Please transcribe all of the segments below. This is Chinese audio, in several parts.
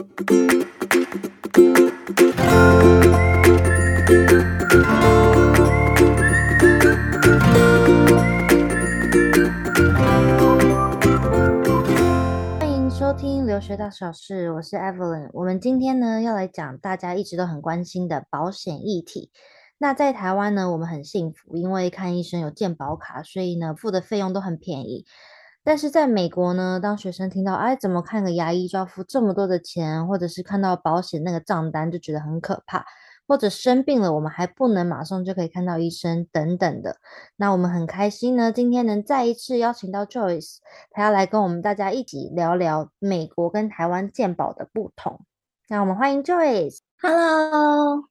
欢迎收听留学大小事，我是 Evelyn。我们今天呢要来讲大家一直都很关心的保险议题。那在台湾呢，我们很幸福，因为看医生有健保卡，所以呢付的费用都很便宜。但是在美国呢，当学生听到哎怎么看个牙医就要付这么多的钱，或者是看到保险那个账单就觉得很可怕。或者生病了，我们还不能马上就可以看到医生等等的。那我们很开心呢，今天能再一次邀请到 Joyce，她要来跟我们大家一起聊聊美国跟台湾健保的不同。那我们欢迎 Joyce。Hello，Hello，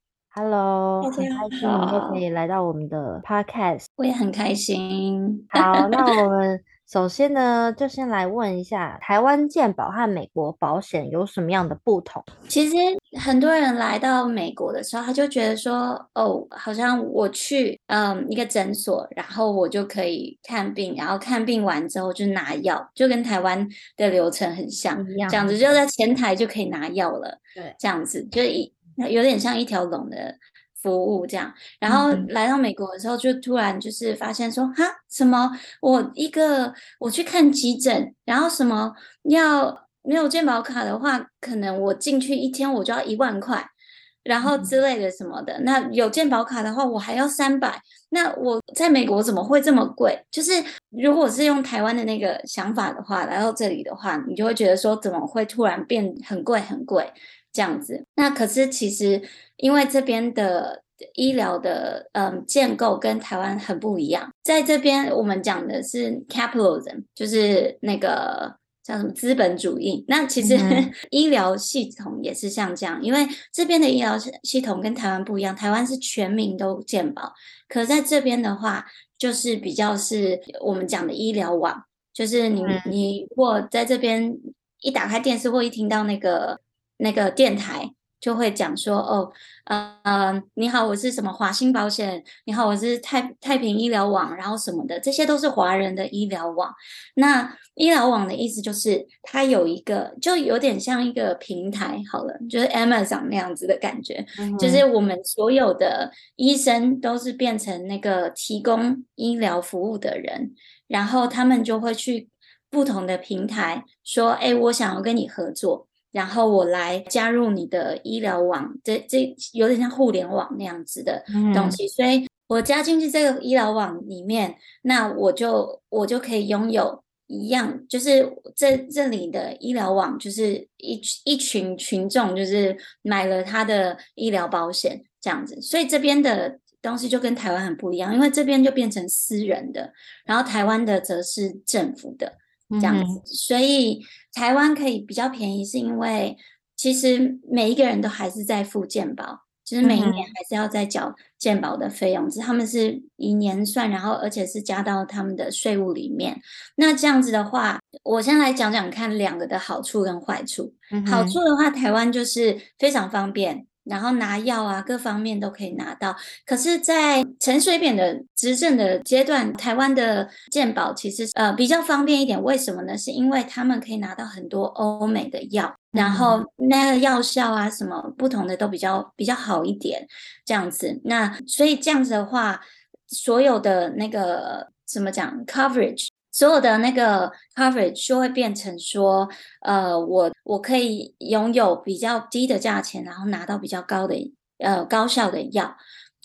很开心你又可以来到我们的 Podcast。我也很开心。好，那我们。首先呢，就先来问一下，台湾健保和美国保险有什么样的不同？其实很多人来到美国的时候，他就觉得说，哦，好像我去嗯一个诊所，然后我就可以看病，然后看病完之后就拿药，就跟台湾的流程很像，这样子就在前台就可以拿药了。对，这样子就一有点像一条龙的。服务这样，然后来到美国的时候，就突然就是发现说，哈，什么？我一个我去看急诊，然后什么要没有健保卡的话，可能我进去一天我就要一万块，然后之类的什么的。那有健保卡的话，我还要三百。那我在美国怎么会这么贵？就是如果是用台湾的那个想法的话，来到这里的话，你就会觉得说，怎么会突然变很贵很贵？这样子，那可是其实因为这边的医疗的嗯建构跟台湾很不一样，在这边我们讲的是 capitalism，就是那个叫什么资本主义。那其实、嗯、医疗系统也是像这样，因为这边的医疗系统跟台湾不一样，台湾是全民都健保，可在这边的话，就是比较是我们讲的医疗网，就是你、嗯、你如果在这边一打开电视或一听到那个。那个电台就会讲说，哦，嗯、呃，你好，我是什么华兴保险，你好，我是太太平医疗网，然后什么的，这些都是华人的医疗网。那医疗网的意思就是它有一个，就有点像一个平台，好了，就是 Amazon 那样子的感觉，嗯、就是我们所有的医生都是变成那个提供医疗服务的人，然后他们就会去不同的平台说，哎，我想要跟你合作。然后我来加入你的医疗网，这这有点像互联网那样子的东西，嗯、所以我加进去这个医疗网里面，那我就我就可以拥有一样，就是这这里的医疗网就是一一群群众，就是买了他的医疗保险这样子，所以这边的东西就跟台湾很不一样，因为这边就变成私人的，然后台湾的则是政府的。这样子，所以台湾可以比较便宜，是因为其实每一个人都还是在付健保，就是每一年还是要再缴健保的费用，只是他们是以年算，然后而且是加到他们的税务里面。那这样子的话，我先来讲讲看两个的好处跟坏处。好处的话，台湾就是非常方便。然后拿药啊，各方面都可以拿到。可是，在陈水扁的执政的阶段，台湾的健保其实呃比较方便一点。为什么呢？是因为他们可以拿到很多欧美的药，然后那个药效啊什么不同的都比较比较好一点，这样子。那所以这样子的话，所有的那个怎么讲 coverage。所有的那个 coverage 就会变成说，呃，我我可以拥有比较低的价钱，然后拿到比较高的呃高效的药。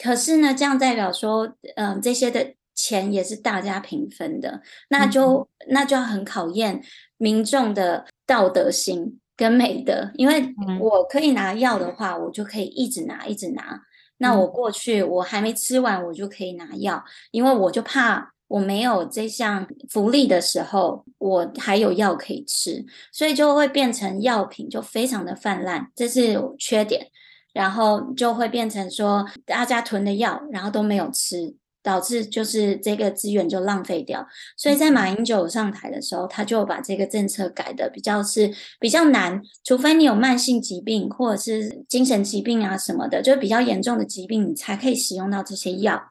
可是呢，这样代表说，嗯、呃，这些的钱也是大家平分的，那就那就要很考验民众的道德心跟美德。因为我可以拿药的话，我就可以一直拿一直拿。那我过去我还没吃完，我就可以拿药，因为我就怕。我没有这项福利的时候，我还有药可以吃，所以就会变成药品就非常的泛滥，这是缺点。然后就会变成说大家囤的药，然后都没有吃，导致就是这个资源就浪费掉。所以在马英九上台的时候，他就把这个政策改的比较是比较难，除非你有慢性疾病或者是精神疾病啊什么的，就比较严重的疾病，你才可以使用到这些药。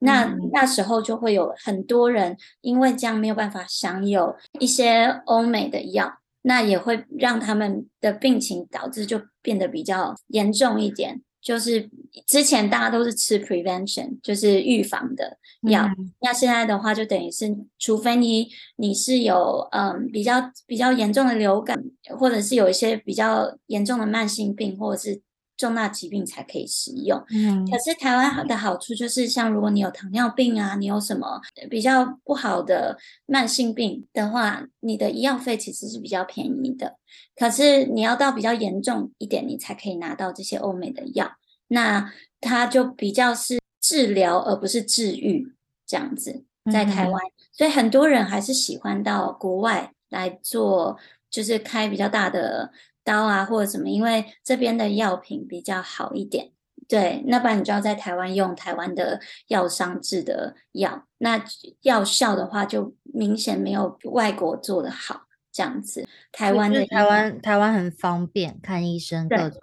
那那时候就会有很多人因为这样没有办法享有一些欧美的药，那也会让他们的病情导致就变得比较严重一点。就是之前大家都是吃 prevention，就是预防的药，嗯、那现在的话就等于是，除非你你是有嗯比较比较严重的流感，或者是有一些比较严重的慢性病，或者是。重大疾病才可以使用。嗯，可是台湾的好处就是，像如果你有糖尿病啊，你有什么比较不好的慢性病的话，你的医药费其实是比较便宜的。可是你要到比较严重一点，你才可以拿到这些欧美的药。那它就比较是治疗而不是治愈这样子，在台湾，所以很多人还是喜欢到国外来做，就是开比较大的。刀啊，或者什么，因为这边的药品比较好一点，对，那不然你就要在台湾用台湾的药商制的药，那药效的话就明显没有外国做的好，这样子。台湾的台湾台湾很方便看医生各种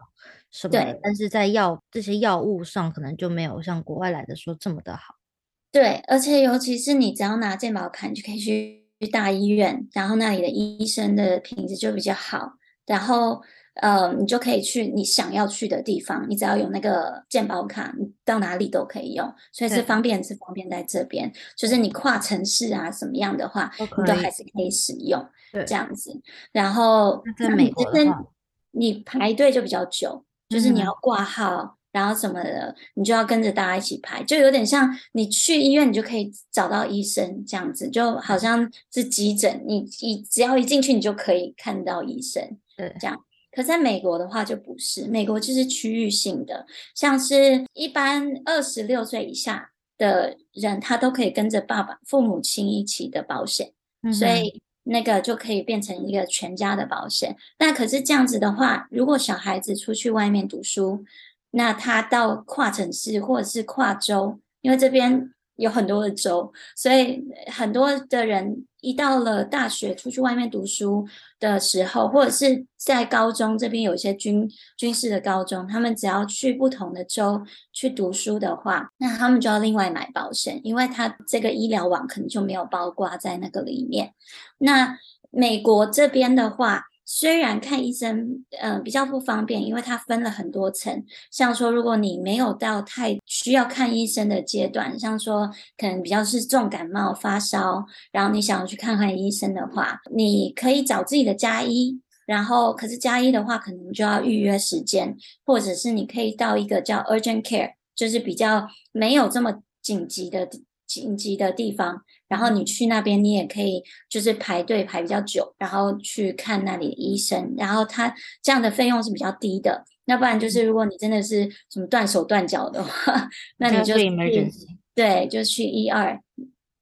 什么的，对，但是在药这些药物上可能就没有像国外来的说这么的好。对，而且尤其是你只要拿健保卡，你就可以去大医院，然后那里的医生的品质就比较好。然后，呃，你就可以去你想要去的地方，你只要有那个健保卡，你到哪里都可以用，所以是方便是方便在这边。就是你跨城市啊，什么样的话，都你都还是可以使用，这样子。然后，在美国的，你排队就比较久，就是你要挂号，嗯、然后什么的，你就要跟着大家一起排，就有点像你去医院，你就可以找到医生这样子，就好像是急诊，你一只要一进去，你就可以看到医生。对，这样。可在美国的话就不是，美国就是区域性的，像是一般二十六岁以下的人，他都可以跟着爸爸、父母亲一起的保险，嗯、所以那个就可以变成一个全家的保险。那可是这样子的话，如果小孩子出去外面读书，那他到跨城市或者是跨州，因为这边。有很多的州，所以很多的人一到了大学出去外面读书的时候，或者是在高中这边有一些军军事的高中，他们只要去不同的州去读书的话，那他们就要另外买保险，因为他这个医疗网可能就没有包括在那个里面。那美国这边的话。虽然看医生，嗯、呃，比较不方便，因为它分了很多层。像说，如果你没有到太需要看医生的阶段，像说可能比较是重感冒、发烧，然后你想要去看看医生的话，你可以找自己的家医。然后，可是家医的话，可能就要预约时间，或者是你可以到一个叫 urgent care，就是比较没有这么紧急的紧急的地方。然后你去那边，你也可以就是排队排比较久，然后去看那里的医生。然后他这样的费用是比较低的。要不然就是如果你真的是什么断手断脚的话，那你就去对，就去一二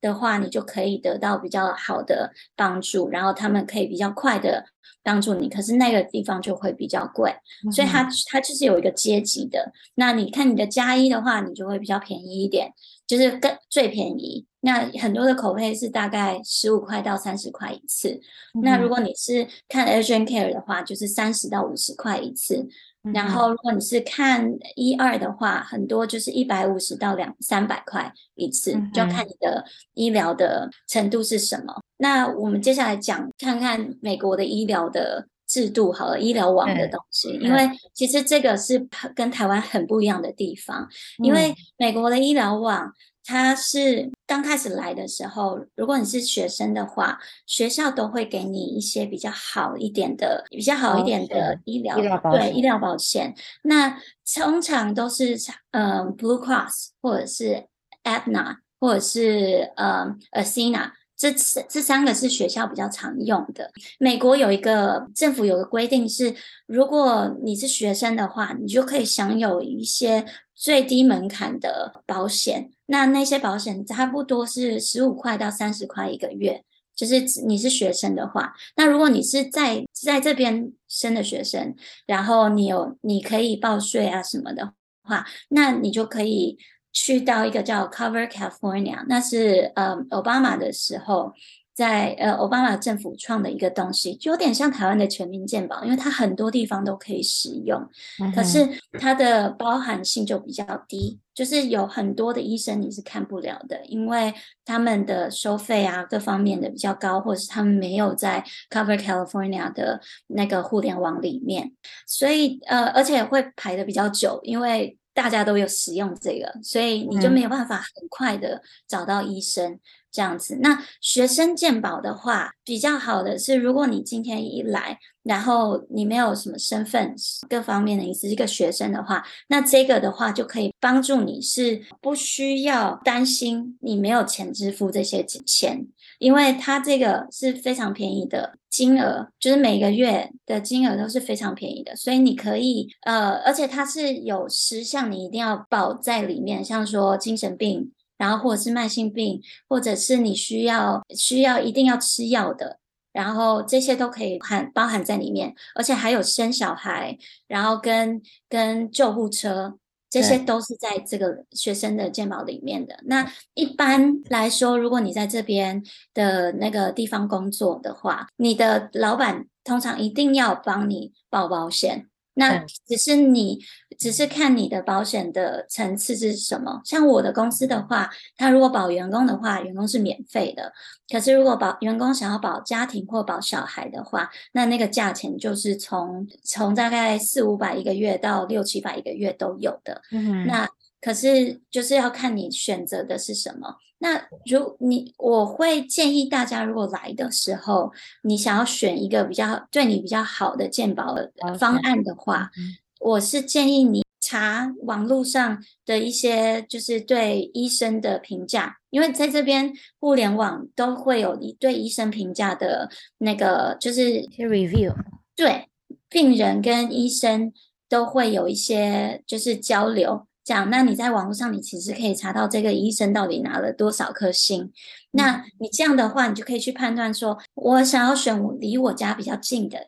的话，你就可以得到比较好的帮助。然后他们可以比较快的帮助你。可是那个地方就会比较贵，所以它它就是有一个阶级的。那你看你的加一的话，你就会比较便宜一点，就是更最便宜。那很多的口配是大概十五块到三十块一次。嗯、那如果你是看 urgent care 的话，就是三十到五十块一次。嗯、然后如果你是看一二的话，很多就是一百五十到两三百块一次，嗯、就要看你的医疗的程度是什么。那我们接下来讲看看美国的医疗的制度，好了，医疗网的东西，因为其实这个是跟台湾很不一样的地方，嗯、因为美国的医疗网。它是刚开始来的时候，如果你是学生的话，学校都会给你一些比较好一点的、比较好一点的医疗，对医疗保险。那通常都是嗯、呃、Blue Cross 或者是 Aetna 或者是呃 Cigna 这这三个是学校比较常用的。美国有一个政府有个规定是，如果你是学生的话，你就可以享有一些。最低门槛的保险，那那些保险差不多是十五块到三十块一个月，就是你是学生的话，那如果你是在在这边生的学生，然后你有你可以报税啊什么的话，那你就可以去到一个叫 Cover California，那是呃奥巴马的时候在呃奥巴马政府创的一个东西，就有点像台湾的全民健保，因为它很多地方都可以使用，嗯、可是它的包含性就比较低，就是有很多的医生你是看不了的，因为他们的收费啊各方面的比较高，或者是他们没有在 Cover California 的那个互联网里面，所以呃而且会排的比较久，因为大家都有使用这个，所以你就没有办法很快的找到医生。嗯这样子，那学生健保的话，比较好的是，如果你今天一来，然后你没有什么身份，各方面的你是一个学生的话，那这个的话就可以帮助你，是不需要担心你没有钱支付这些钱，因为它这个是非常便宜的金额，就是每个月的金额都是非常便宜的，所以你可以呃，而且它是有十项你一定要保在里面，像说精神病。然后或者是慢性病，或者是你需要需要一定要吃药的，然后这些都可以含包含在里面，而且还有生小孩，然后跟跟救护车，这些都是在这个学生的健保里面的。那一般来说，如果你在这边的那个地方工作的话，你的老板通常一定要帮你报保险。那只是你，只是看你的保险的层次是什么。像我的公司的话，他如果保员工的话，员工是免费的。可是如果保员工想要保家庭或保小孩的话，那那个价钱就是从从大概四五百一个月到六七百一个月都有的。嗯，那。可是就是要看你选择的是什么。那如你，我会建议大家，如果来的时候，你想要选一个比较对你比较好的健保方案的话，我是建议你查网络上的一些就是对医生的评价，因为在这边互联网都会有你对医生评价的那个就是 review，对，病人跟医生都会有一些就是交流。讲，那你在网络上，你其实可以查到这个医生到底拿了多少颗星。那你这样的话，你就可以去判断说，我想要选离我家比较近的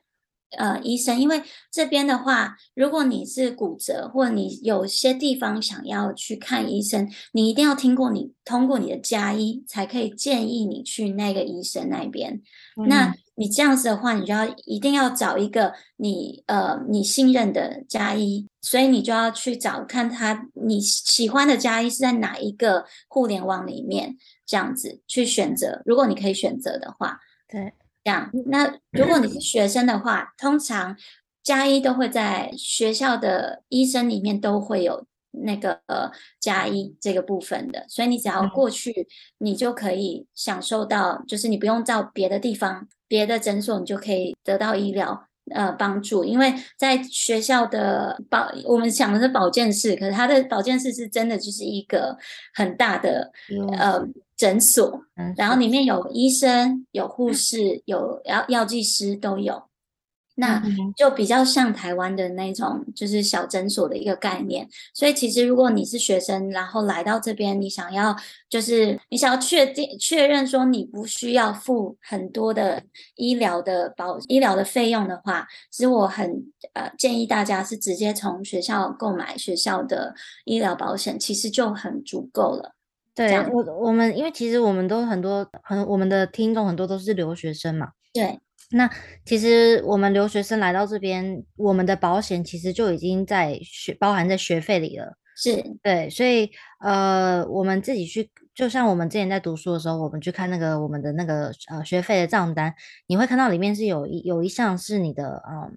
呃医生，因为这边的话，如果你是骨折，或者你有些地方想要去看医生，你一定要听过你通过你的家医，才可以建议你去那个医生那边。嗯、那你这样子的话，你就要一定要找一个你呃你信任的家医，所以你就要去找看他你喜欢的家医是在哪一个互联网里面，这样子去选择。如果你可以选择的话，对，这样。那如果你是学生的话，通常加一都会在学校的医生里面都会有。那个呃，加一这个部分的，所以你只要过去，你就可以享受到，就是你不用到别的地方、别的诊所，你就可以得到医疗呃帮助。因为在学校的保，我们想的是保健室，可是它的保健室是真的就是一个很大的呃诊所，然后里面有医生、有护士、有药药剂师都有。那就比较像台湾的那种，就是小诊所的一个概念。所以其实如果你是学生，然后来到这边，你想要就是你想要确定确认说你不需要付很多的医疗的保医疗的费用的话，其实我很呃建议大家是直接从学校购买学校的医疗保险，其实就很足够了。对，我我们因为其实我们都很多很我们的听众很多都是留学生嘛。对。那其实我们留学生来到这边，我们的保险其实就已经在学包含在学费里了。是对，所以呃，我们自己去，就像我们之前在读书的时候，我们去看那个我们的那个呃学费的账单，你会看到里面是有一有一项是你的呃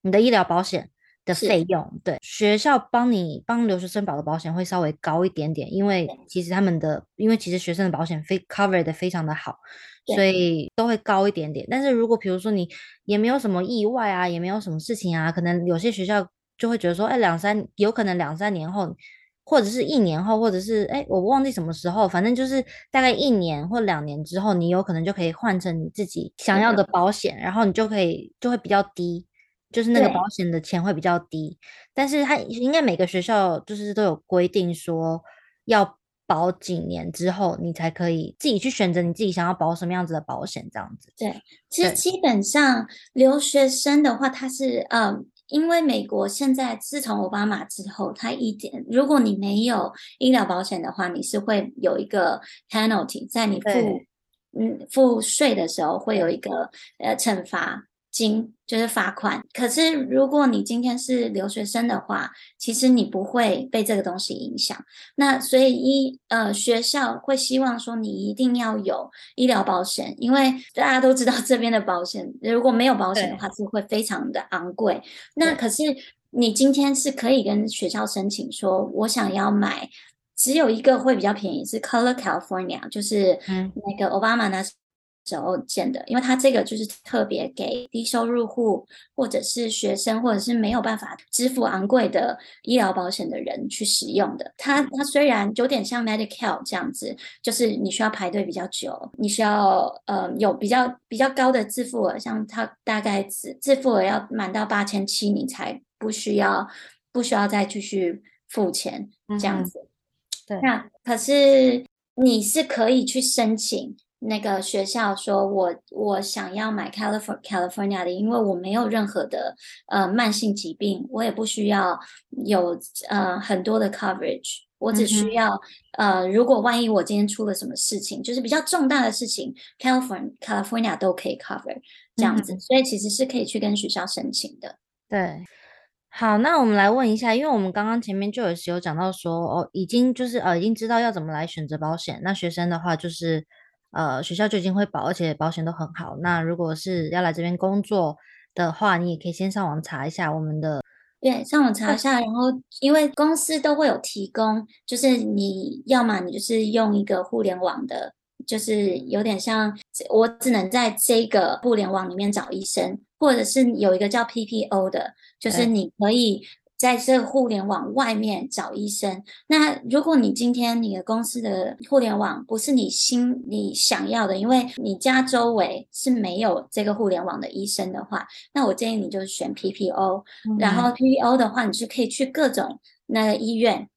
你的医疗保险的费用。对，学校帮你帮留学生保的保险会稍微高一点点，因为其实他们的因为其实学生的保险非 cover 的非常的好。所以都会高一点点，但是如果比如说你也没有什么意外啊，也没有什么事情啊，可能有些学校就会觉得说，哎，两三有可能两三年后，或者是一年后，或者是哎，我忘记什么时候，反正就是大概一年或两年之后，你有可能就可以换成你自己想要的保险，然后你就可以就会比较低，就是那个保险的钱会比较低，但是它应该每个学校就是都有规定说要。保几年之后，你才可以自己去选择你自己想要保什么样子的保险，这样子。对，其实基本上留学生的话，他是嗯，因为美国现在自从奥巴马之后，他一点，如果你没有医疗保险的话，你是会有一个 penalty 在你付嗯付税的时候会有一个呃惩罚。金就是罚款，可是如果你今天是留学生的话，其实你不会被这个东西影响。那所以一呃学校会希望说你一定要有医疗保险，因为大家都知道这边的保险如果没有保险的话是会非常的昂贵。那可是你今天是可以跟学校申请说，我想要买，只有一个会比较便宜是 Color California，就是那个奥巴马那。时候建的，因为它这个就是特别给低收入户或者是学生，或者是没有办法支付昂贵的医疗保险的人去使用的。它它虽然有点像 Medicare 这样子，就是你需要排队比较久，你需要呃有比较比较高的自付额，像它大概自自付额要满到八千七，你才不需要不需要再继续付钱这样子。嗯、对，那可是你是可以去申请。那个学校说我，我我想要买 California California 的，因为我没有任何的呃慢性疾病，我也不需要有呃很多的 coverage，我只需要、嗯、呃如果万一我今天出了什么事情，就是比较重大的事情，California California 都可以 cover 这样子、嗯，所以其实是可以去跟学校申请的。对，好，那我们来问一下，因为我们刚刚前面就有有讲到说，哦，已经就是呃已经知道要怎么来选择保险，那学生的话就是。呃，学校就已经会保，而且保险都很好。那如果是要来这边工作的话，你也可以先上网查一下我们的。对，上网查一下，然后因为公司都会有提供，就是你要么你就是用一个互联网的，就是有点像我只能在这个互联网里面找医生，或者是有一个叫 PPO 的，就是你可以。在这个互联网外面找医生，那如果你今天你的公司的互联网不是你心你想要的，因为你家周围是没有这个互联网的医生的话，那我建议你就选 PPO，嗯。然后 PPO 的话，你是可以去各种那个医院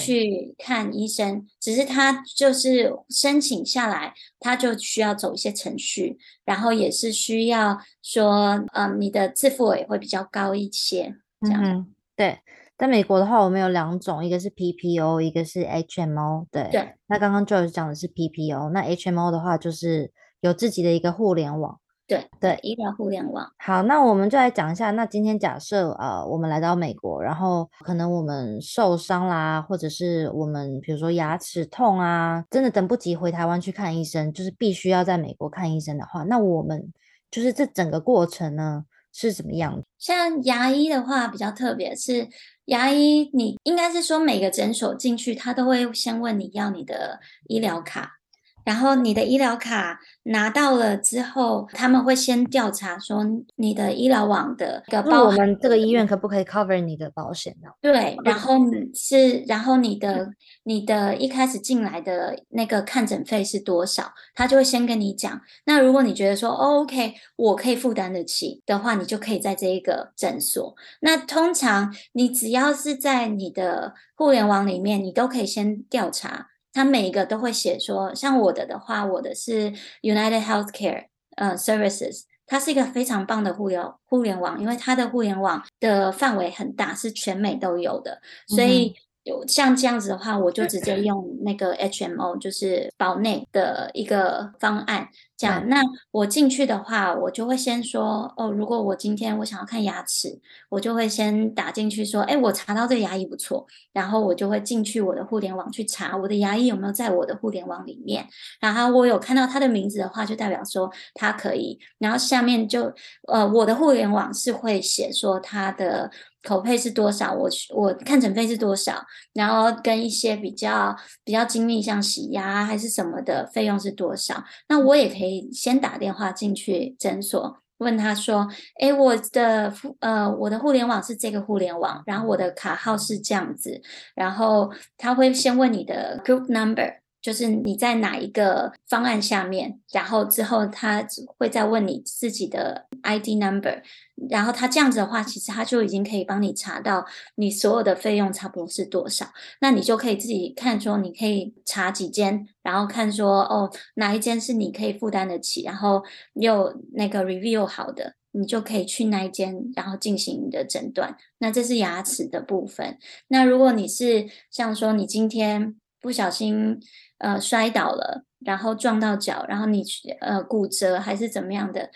去看医生，只是他就是申请下来，他就需要走一些程序，然后也是需要说，嗯，你的自付额也会比较高一些，这样。嗯对，在美国的话，我们有两种，一个是 PPO，一个是 HMO。对，对。那刚刚 Joyce 讲的是 PPO，那 HMO 的话就是有自己的一个互联网。对对，医疗互联网。好，那我们就来讲一下，那今天假设呃，我们来到美国，然后可能我们受伤啦，或者是我们比如说牙齿痛啊，真的等不及回台湾去看医生，就是必须要在美国看医生的话，那我们就是这整个过程呢？是怎么样的？像牙医的话，比较特别是牙医，你应该是说每个诊所进去，他都会先问你要你的医疗卡。然后你的医疗卡拿到了之后，他们会先调查说你的医疗网的个包，我们这个医院可不可以 cover 你的保险呢？对，然后是，然后你的你的一开始进来的那个看诊费是多少，他就会先跟你讲。那如果你觉得说，哦，OK，我可以负担得起的话，你就可以在这一个诊所。那通常你只要是在你的互联网里面，你都可以先调查。他每一个都会写说，像我的的话，我的是 United Healthcare 呃 Services，它是一个非常棒的互联互联网，因为它的互联网的范围很大，是全美都有的，所以有像这样子的话，我就直接 用那个 HMO，就是保内的一个方案。这样，那我进去的话，我就会先说哦，如果我今天我想要看牙齿，我就会先打进去说，哎，我查到这个牙医不错，然后我就会进去我的互联网去查我的牙医有没有在我的互联网里面，然后我有看到他的名字的话，就代表说他可以，然后下面就呃，我的互联网是会写说他的。口配是多少？我我看诊费是多少？然后跟一些比较比较精密，像洗牙还是什么的费用是多少？那我也可以你先打电话进去诊所，问他说：“哎，我的呃我的互联网是这个互联网，然后我的卡号是这样子，然后他会先问你的 group number。”就是你在哪一个方案下面，然后之后他会再问你自己的 ID number，然后他这样子的话，其实他就已经可以帮你查到你所有的费用差不多是多少，那你就可以自己看说，你可以查几间，然后看说哦哪一间是你可以负担得起，然后又那个 review 好的，你就可以去那一间，然后进行你的诊断。那这是牙齿的部分。那如果你是像说你今天不小心。呃摔倒了，然后撞到脚，然后你呃骨折还是怎么样的，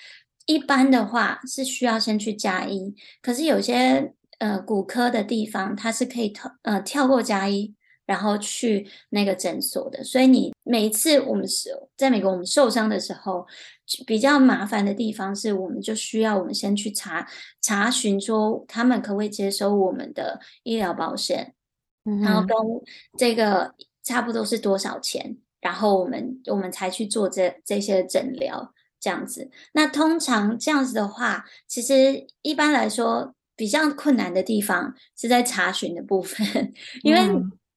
一般的话是需要先去加医。可是有些呃骨科的地方，它是可以跳呃跳过加医。然后去那个诊所的，所以你每一次我们是在美国，我们受伤的时候，比较麻烦的地方是，我们就需要我们先去查查询说他们可不可以接收我们的医疗保险，嗯、然后跟这个差不多是多少钱，然后我们我们才去做这这些诊疗这样子。那通常这样子的话，其实一般来说比较困难的地方是在查询的部分，因为。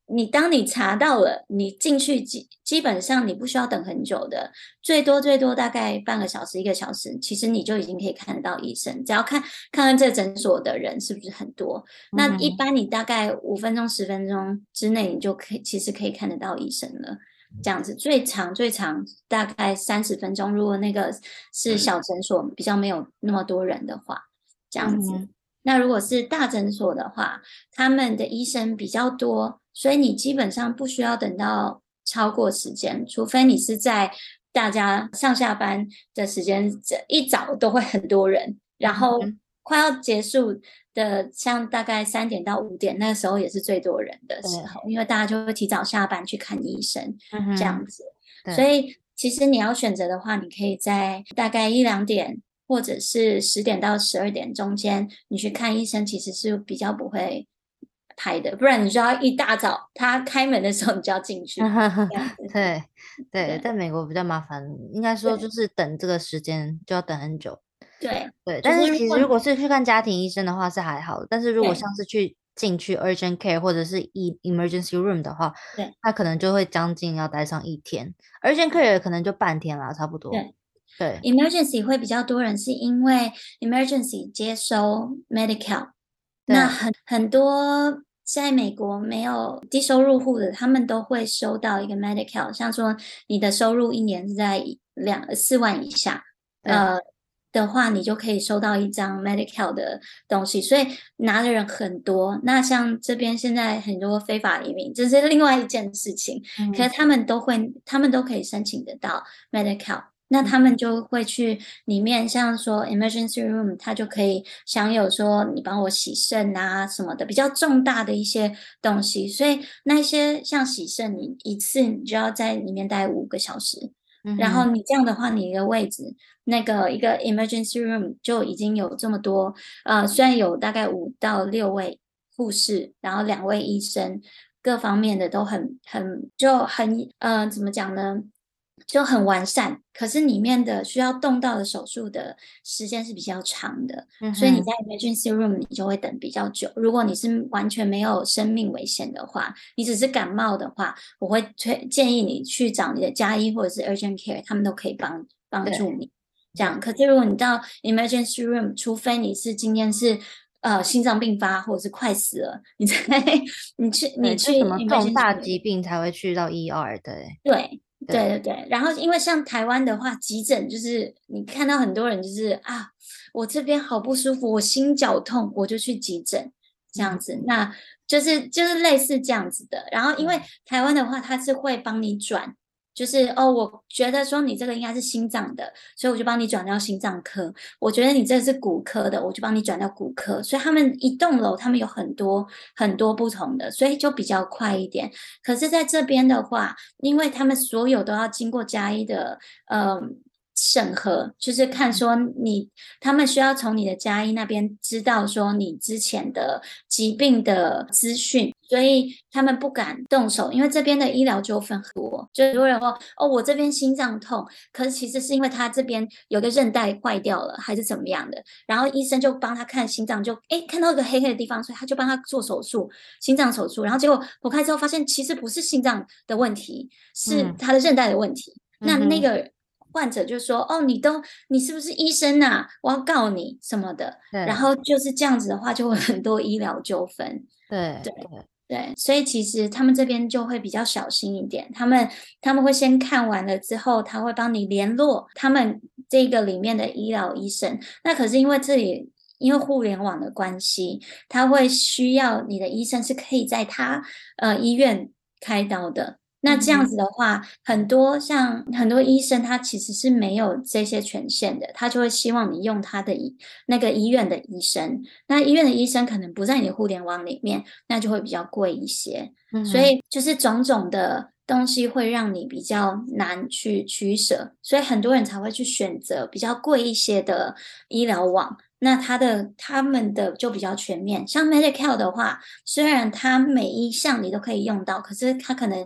嗯你当你查到了，你进去基基本上你不需要等很久的，最多最多大概半个小时一个小时，其实你就已经可以看得到医生。只要看看看这诊所的人是不是很多，嗯、那一般你大概五分钟十分钟之内，你就可以其实可以看得到医生了。这样子最长最长大概三十分钟，如果那个是小诊所比较没有那么多人的话，这样子。嗯、那如果是大诊所的话，他们的医生比较多。所以你基本上不需要等到超过时间，除非你是在大家上下班的时间，这一早都会很多人，然后快要结束的，像大概三点到五点那个时候也是最多人的时候，因为大家就会提早下班去看医生，这样子。所以其实你要选择的话，你可以在大概一两点或者是十点到十二点中间，你去看医生，其实是比较不会。排的，不然你就要一大早他开门的时候，你就要进去。对对，在美国比较麻烦，应该说就是等这个时间就要等很久。对对，但是其实如果是去看家庭医生的话是还好，但是如果像是去进去 urgent care 或者是 e emergency room 的话，对，他可能就会将近要待上一天，urgent care 可能就半天啦，差不多。对对，emergency 会比较多人，是因为 emergency 接收 medical，那很很多。在美国没有低收入户的，他们都会收到一个 Medi-Cal，像说你的收入一年是在两四万以下，呃的话，你就可以收到一张 Medi-Cal 的东西，所以拿的人很多。那像这边现在很多非法移民，这是另外一件事情，嗯、可是他们都会，他们都可以申请得到 Medi-Cal。那他们。就会去里面，像说 emergency room，他就可以享有说你帮我洗肾啊什么的比较重大的一些东西，所以那些像洗肾，你一次你就要在里面待五个小时，嗯、然后你这样的话，你一个位置那个一个 emergency room 就已经有这么多，呃，虽然有大概五到六位护士，然后两位医生，各方面的都很很就很呃怎么讲呢？就很完善，可是里面的需要动到的手术的时间是比较长的，嗯、所以你在 emergency room 你就会等比较久。如果你是完全没有生命危险的话，你只是感冒的话，我会推建议你去找你的家医或者是 urgent care，他们都可以帮帮助你。这样，可是如果你到 emergency room，除非你是今天是呃心脏病发或者是快死了，你才 你去你去什么重大疾病才会去到 ER 的。对。对对对，然后因为像台湾的话，急诊就是你看到很多人就是啊，我这边好不舒服，我心绞痛，我就去急诊这样子，嗯、那就是就是类似这样子的。然后因为台湾的话，他是会帮你转。就是哦，我觉得说你这个应该是心脏的，所以我就帮你转到心脏科。我觉得你这是骨科的，我就帮你转到骨科。所以他们一栋楼，他们有很多很多不同的，所以就比较快一点。可是在这边的话，因为他们所有都要经过加一的，嗯。审核就是看说你，他们需要从你的家医那边知道说你之前的疾病的资讯，所以他们不敢动手，因为这边的医疗纠纷很多，就很多人说哦，我这边心脏痛，可是其实是因为他这边有个韧带坏掉了，还是怎么样的，然后医生就帮他看心脏，就诶看到一个黑黑的地方，所以他就帮他做手术，心脏手术，然后结果剖开之后发现其实不是心脏的问题，是他的韧带的问题，嗯、那那个。患者就说：“哦，你都你是不是医生啊？我要告你什么的。”然后就是这样子的话，就会很多医疗纠纷。对对对，所以其实他们这边就会比较小心一点。他们他们会先看完了之后，他会帮你联络他们这个里面的医疗医生。那可是因为这里因为互联网的关系，他会需要你的医生是可以在他呃医院开刀的。那这样子的话，嗯、很多像很多医生，他其实是没有这些权限的，他就会希望你用他的医那个医院的医生。那医院的医生可能不在你的互联网里面，那就会比较贵一些。嗯、所以就是种种的东西会让你比较难去取舍，所以很多人才会去选择比较贵一些的医疗网。那他的他们的就比较全面，像 Medi-Cal 的话，虽然它每一项你都可以用到，可是它可能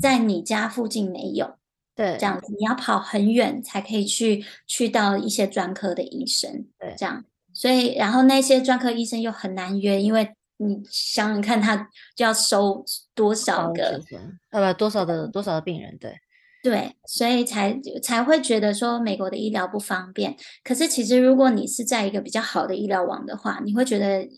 在你家附近没有，对，这样子你要跑很远才可以去去到一些专科的医生，对，这样，所以然后那些专科医生又很难约，因为你想想看，他就要收多少个，呃，不，多少的多少的病人，对。对，所以才才会觉得说美国的医疗不方便。可是其实如果你是在一个比较好的医疗网的话，你会觉得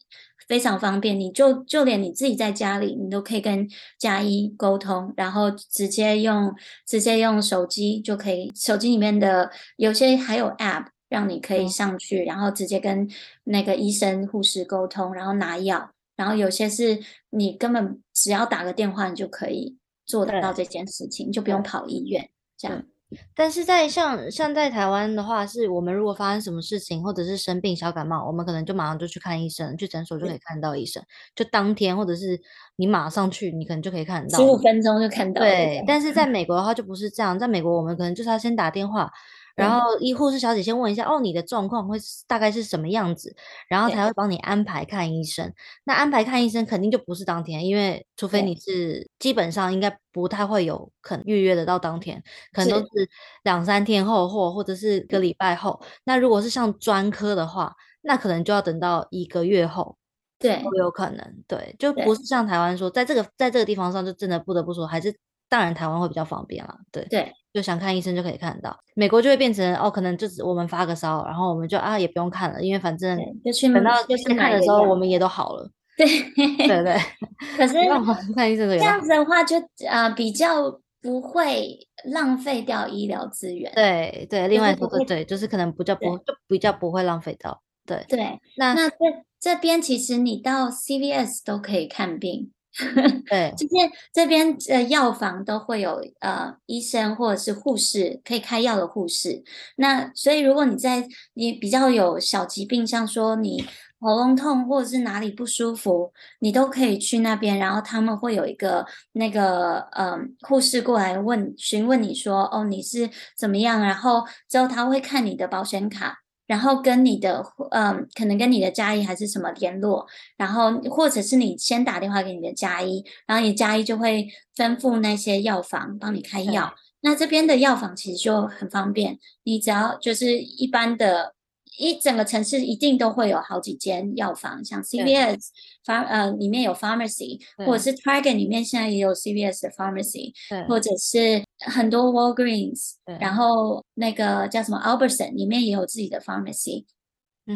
非常方便。你就就连你自己在家里，你都可以跟家医沟通，然后直接用直接用手机就可以，手机里面的有些还有 App 让你可以上去，然后直接跟那个医生护士沟通，然后拿药。然后有些是你根本只要打个电话，你就可以。做得到这件事情，就不用跑医院这样。但是在像像在台湾的话，是我们如果发生什么事情，或者是生病小感冒，我们可能就马上就去看医生，去诊所就可以看到医生，就当天或者是你马上去，你可能就可以看到，十五分钟就看到。对，但是在美国的话就不是这样，在美国我们可能就是要先打电话。然后医护士小姐先问一下，哦，你的状况会大概是什么样子，然后才会帮你安排看医生。那安排看医生肯定就不是当天，因为除非你是基本上应该不太会有可能预约得到当天，可能都是两三天后或或者是个礼拜后。那如果是像专科的话，那可能就要等到一个月后，对，都有可能。对，就不是像台湾说，在这个在这个地方上，就真的不得不说，还是当然台湾会比较方便啦。对对。就想看医生就可以看到，美国就会变成哦，可能就只我们发个烧，然后我们就啊也不用看了，因为反正就去等到就是看的时候，我们也都好了。对对对。可 是 看医生这样子的话就，就呃比较不会浪费掉医疗资源。对对，另外说对对，就是可能比较不就比较不会浪费到。对对，那那这这边其实你到 CVS 都可以看病。对，这边这边呃药房都会有呃医生或者是护士可以开药的护士。那所以如果你在你比较有小疾病，像说你喉咙痛或者是哪里不舒服，你都可以去那边，然后他们会有一个那个呃护士过来问询问你说哦你是怎么样，然后之后他会看你的保险卡。然后跟你的嗯，可能跟你的家医还是什么联络，然后或者是你先打电话给你的家医，然后你家医就会吩咐那些药房帮你开药。那这边的药房其实就很方便，你只要就是一般的。一整个城市一定都会有好几间药房，像 CVS，发呃，里面有 pharmacy，或者是 Target 里面现在也有 CVS 的 pharmacy，或者是很多 Walgreens，然后那个叫什么 Albertson 里面也有自己的 pharmacy，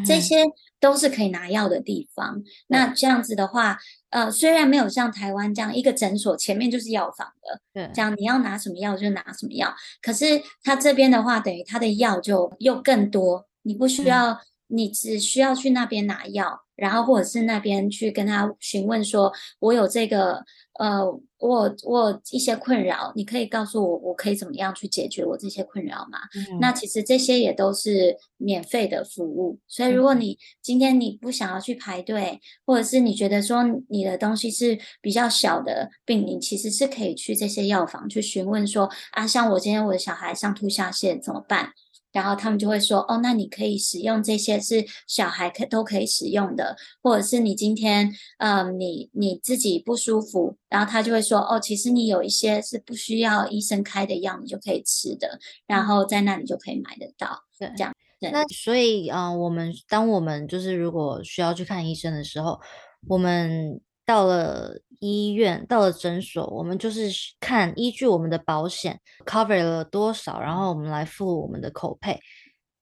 这些都是可以拿药的地方。那这样子的话，呃，虽然没有像台湾这样一个诊所前面就是药房的，对，这样你要拿什么药就拿什么药，可是他这边的话，等于他的药就又更多。你不需要，你只需要去那边拿药，然后或者是那边去跟他询问说，我有这个，呃，我我一些困扰，你可以告诉我，我可以怎么样去解决我这些困扰吗？嗯。那其实这些也都是免费的服务，所以如果你今天你不想要去排队，或者是你觉得说你的东西是比较小的病，你其实是可以去这些药房去询问说，啊，像我今天我的小孩上吐下泻怎么办？然后他们就会说，哦，那你可以使用这些是小孩可都可以使用的，或者是你今天，嗯、呃，你你自己不舒服，然后他就会说，哦，其实你有一些是不需要医生开的药，你就可以吃的，然后在那里就可以买得到，对，这样。对，那所以，嗯、呃，我们当我们就是如果需要去看医生的时候，我们。到了医院，到了诊所，我们就是看依据我们的保险 cover 了多少，然后我们来付我们的口配。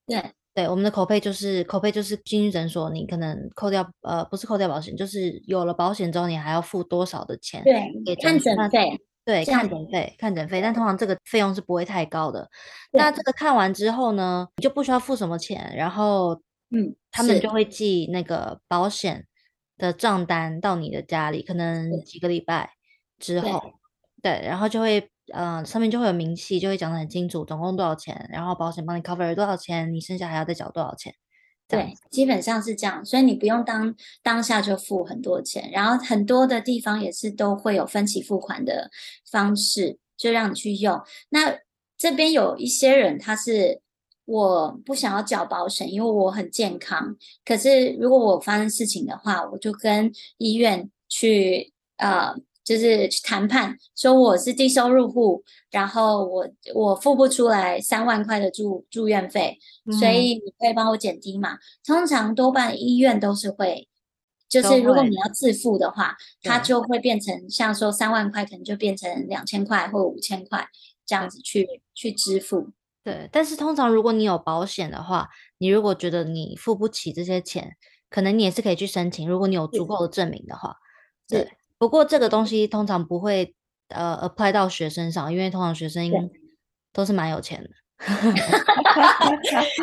对对，我们的口配就是口配就是进去诊所，你可能扣掉呃不是扣掉保险，就是有了保险之后你还要付多少的钱？对，看诊费。对，看诊费，看诊费，但通常这个费用是不会太高的。那这个看完之后呢，你就不需要付什么钱，然后嗯，他们就会寄那个保险的账单到你的家里，可能几个礼拜之后，对，然后就会呃上面就会有明细，就会讲得很清楚，总共多少钱，然后保险帮你 cover 了多少钱，你剩下还要再缴多少钱。对，基本上是这样，所以你不用当当下就付很多钱，然后很多的地方也是都会有分期付款的方式，就让你去用。那这边有一些人他是我不想要缴保险，因为我很健康。可是如果我发生事情的话，我就跟医院去呃。就是去谈判，说我是低收入户，然后我我付不出来三万块的住住院费，嗯，所以你可以帮我减低嘛？通常多半医院都是会，就是如果你要自付的话，它就会变成像说三万块，可能就变成两千块或五千块这样子去去支付。对，但是通常如果你有保险的话，你如果觉得你付不起这些钱，可能你也是可以去申请，如果你有足够的证明的话，对。不过这个东西通常不会呃 apply 到学生上，因为通常学生都是蛮有钱的。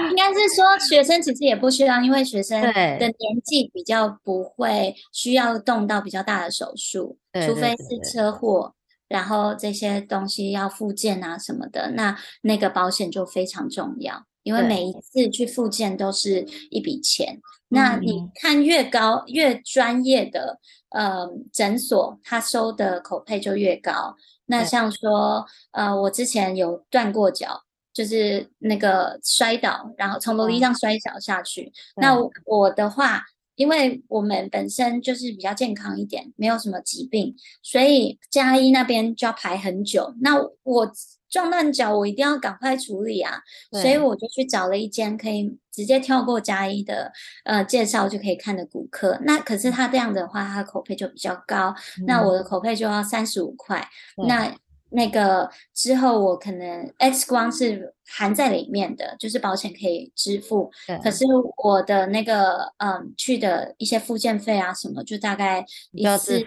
应该是说学生其实也不需要，因为学生的年纪比较不会需要动到比较大的手术，除非是车祸，然后这些东西要复健啊什么的，那那个保险就非常重要。因为每一次去复健都是一笔钱，那你看越高越专业的呃诊所，他收的口配就越高。那像说呃，我之前有断过脚，就是那个摔倒，然后从楼梯上摔倒下去。那我的话，因为我们本身就是比较健康一点，没有什么疾病，所以加一那边就要排很久。那我。撞断脚，我一定要赶快处理啊！所以我就去找了一间可以直接跳过加一的呃介绍就可以看的骨科。那可是他这样的话，他的口配就比较高。嗯、那我的口配就要三十五块。那那个之后我可能 X 光是含在里面的，就是保险可以支付。可是我的那个嗯去的一些附件费啊什么，就大概一次。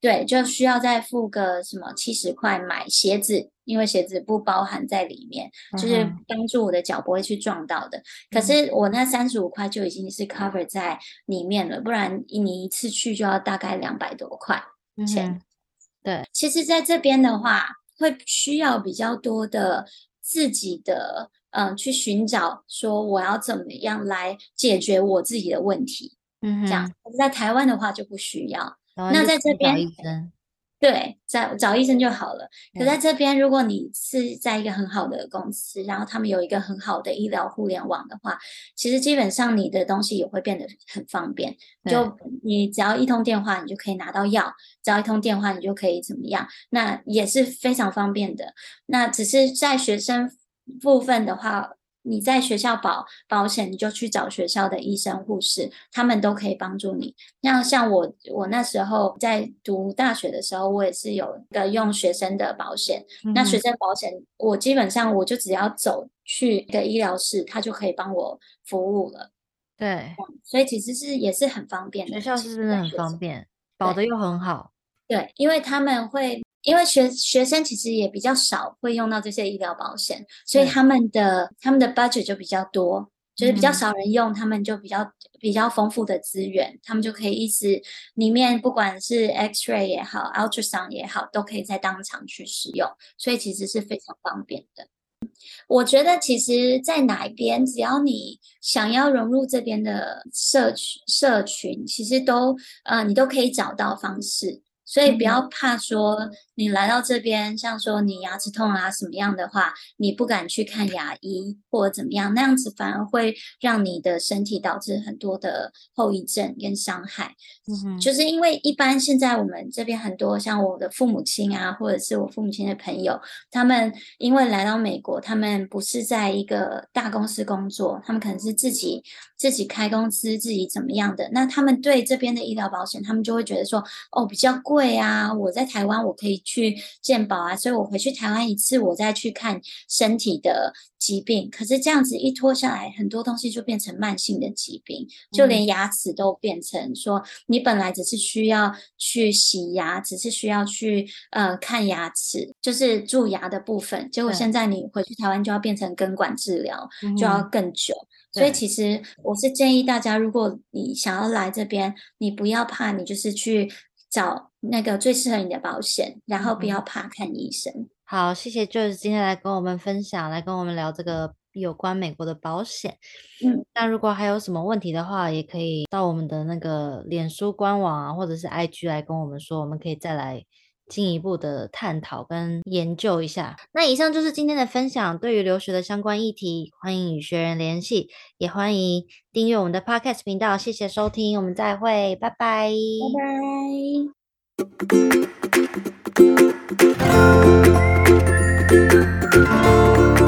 对，就需要再付个什么七十块买鞋子，因为鞋子不包含在里面，嗯、就是帮助我的脚不会去撞到的。可是我那三十五块就已经是 cover 在里面了，不然你一次去就要大概两百多块钱。嗯、对，其实在这边的话，会需要比较多的自己的嗯、呃，去寻找说我要怎么样来解决我自己的问题。嗯，这样。在台湾的话就不需要。那在这边，对，在找医生就好了。可在这边，如果你是在一个很好的公司，然后他们有一个很好的医疗互联网的话，其实基本上你的东西也会变得很方便。就你只要一通电话，你就可以拿到药；只要一通电话，你就可以怎么样？那也是非常方便的。那只是在学生部分的话。你在学校保保险，你就去找学校的医生、护士，他们都可以帮助你。那像我，我那时候在读大学的时候，我也是有个用学生的保险。嗯、那学生保险，我基本上我就只要走去一个医疗室，他就可以帮我服务了。对，所以其实是也是很方便的。学校是真的很方便，保的又很好。对，因为他们会。因为学学生其实也比较少会用到这些医疗保险，所以他们的他们的 budget 就比较多，就是比较少人用，他们就比较比较丰富的资源，他们就可以一直里面不管是 X-ray 也好，ultrasound 也好，都可以在当场去使用，所以其实是非常方便的。我觉得其实，在哪一边，只要你想要融入这边的社群社群，其实都呃你都可以找到方式。所以不要怕说你来到这边，像说你牙齿痛啊什么样的话，你不敢去看牙医或者怎么样，那样子反而会让你的身体导致很多的后遗症跟伤害。嗯，就是因为一般现在我们这边很多像我的父母亲啊，或者是我父母亲的朋友，他们因为来到美国，他们不是在一个大公司工作，他们可能是自己自己开公司，自己怎么样的，那他们对这边的医疗保险，他们就会觉得说，哦，比较贵。对啊，我在台湾我可以去健保啊，所以我回去台湾一次，我再去看身体的疾病。可是这样子一拖下来，很多东西就变成慢性的疾病，就连牙齿都变成说，你本来只是需要去洗牙，只是需要去呃看牙齿，就是蛀牙的部分，结果现在你回去台湾就要变成根管治疗，就要更久。所以其实我是建议大家，如果你想要来这边，你不要怕，你就是去。找那个最适合你的保险，然后不要怕看医生。嗯、好，谢谢 Joyce 今天来跟我们分享，来跟我们聊这个有关美国的保险。嗯，那如果还有什么问题的话，也可以到我们的那个脸书官网啊，或者是 IG 来跟我们说，我们可以再来。进一步的探讨跟研究一下。那以上就是今天的分享，对于留学的相关议题，欢迎与学员联系，也欢迎订阅我们的 Podcast 频道。谢谢收听，我们再会，拜拜，拜拜。